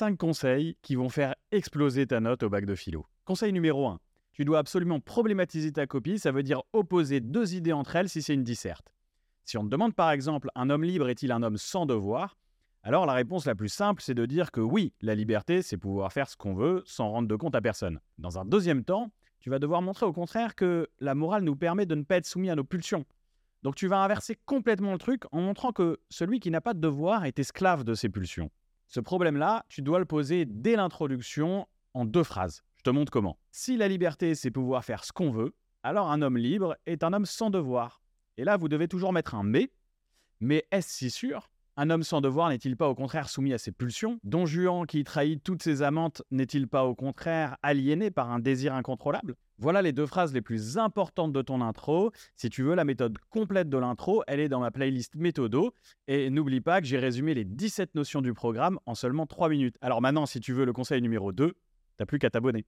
5 conseils qui vont faire exploser ta note au bac de philo. Conseil numéro 1. Tu dois absolument problématiser ta copie, ça veut dire opposer deux idées entre elles si c'est une disserte. Si on te demande par exemple un homme libre est-il un homme sans devoir alors la réponse la plus simple, c'est de dire que oui, la liberté, c'est pouvoir faire ce qu'on veut sans rendre de compte à personne. Dans un deuxième temps, tu vas devoir montrer au contraire que la morale nous permet de ne pas être soumis à nos pulsions. Donc tu vas inverser complètement le truc en montrant que celui qui n'a pas de devoir est esclave de ses pulsions. Ce problème-là, tu dois le poser dès l'introduction en deux phrases. Je te montre comment. Si la liberté, c'est pouvoir faire ce qu'on veut, alors un homme libre est un homme sans devoir. Et là, vous devez toujours mettre un mais. Mais est-ce si sûr? Un homme sans devoir n'est-il pas au contraire soumis à ses pulsions? Don Juan qui trahit toutes ses amantes n'est-il pas au contraire aliéné par un désir incontrôlable? Voilà les deux phrases les plus importantes de ton intro. Si tu veux la méthode complète de l'intro, elle est dans ma playlist Méthodo. Et n'oublie pas que j'ai résumé les 17 notions du programme en seulement 3 minutes. Alors maintenant, si tu veux le conseil numéro 2, t'as plus qu'à t'abonner.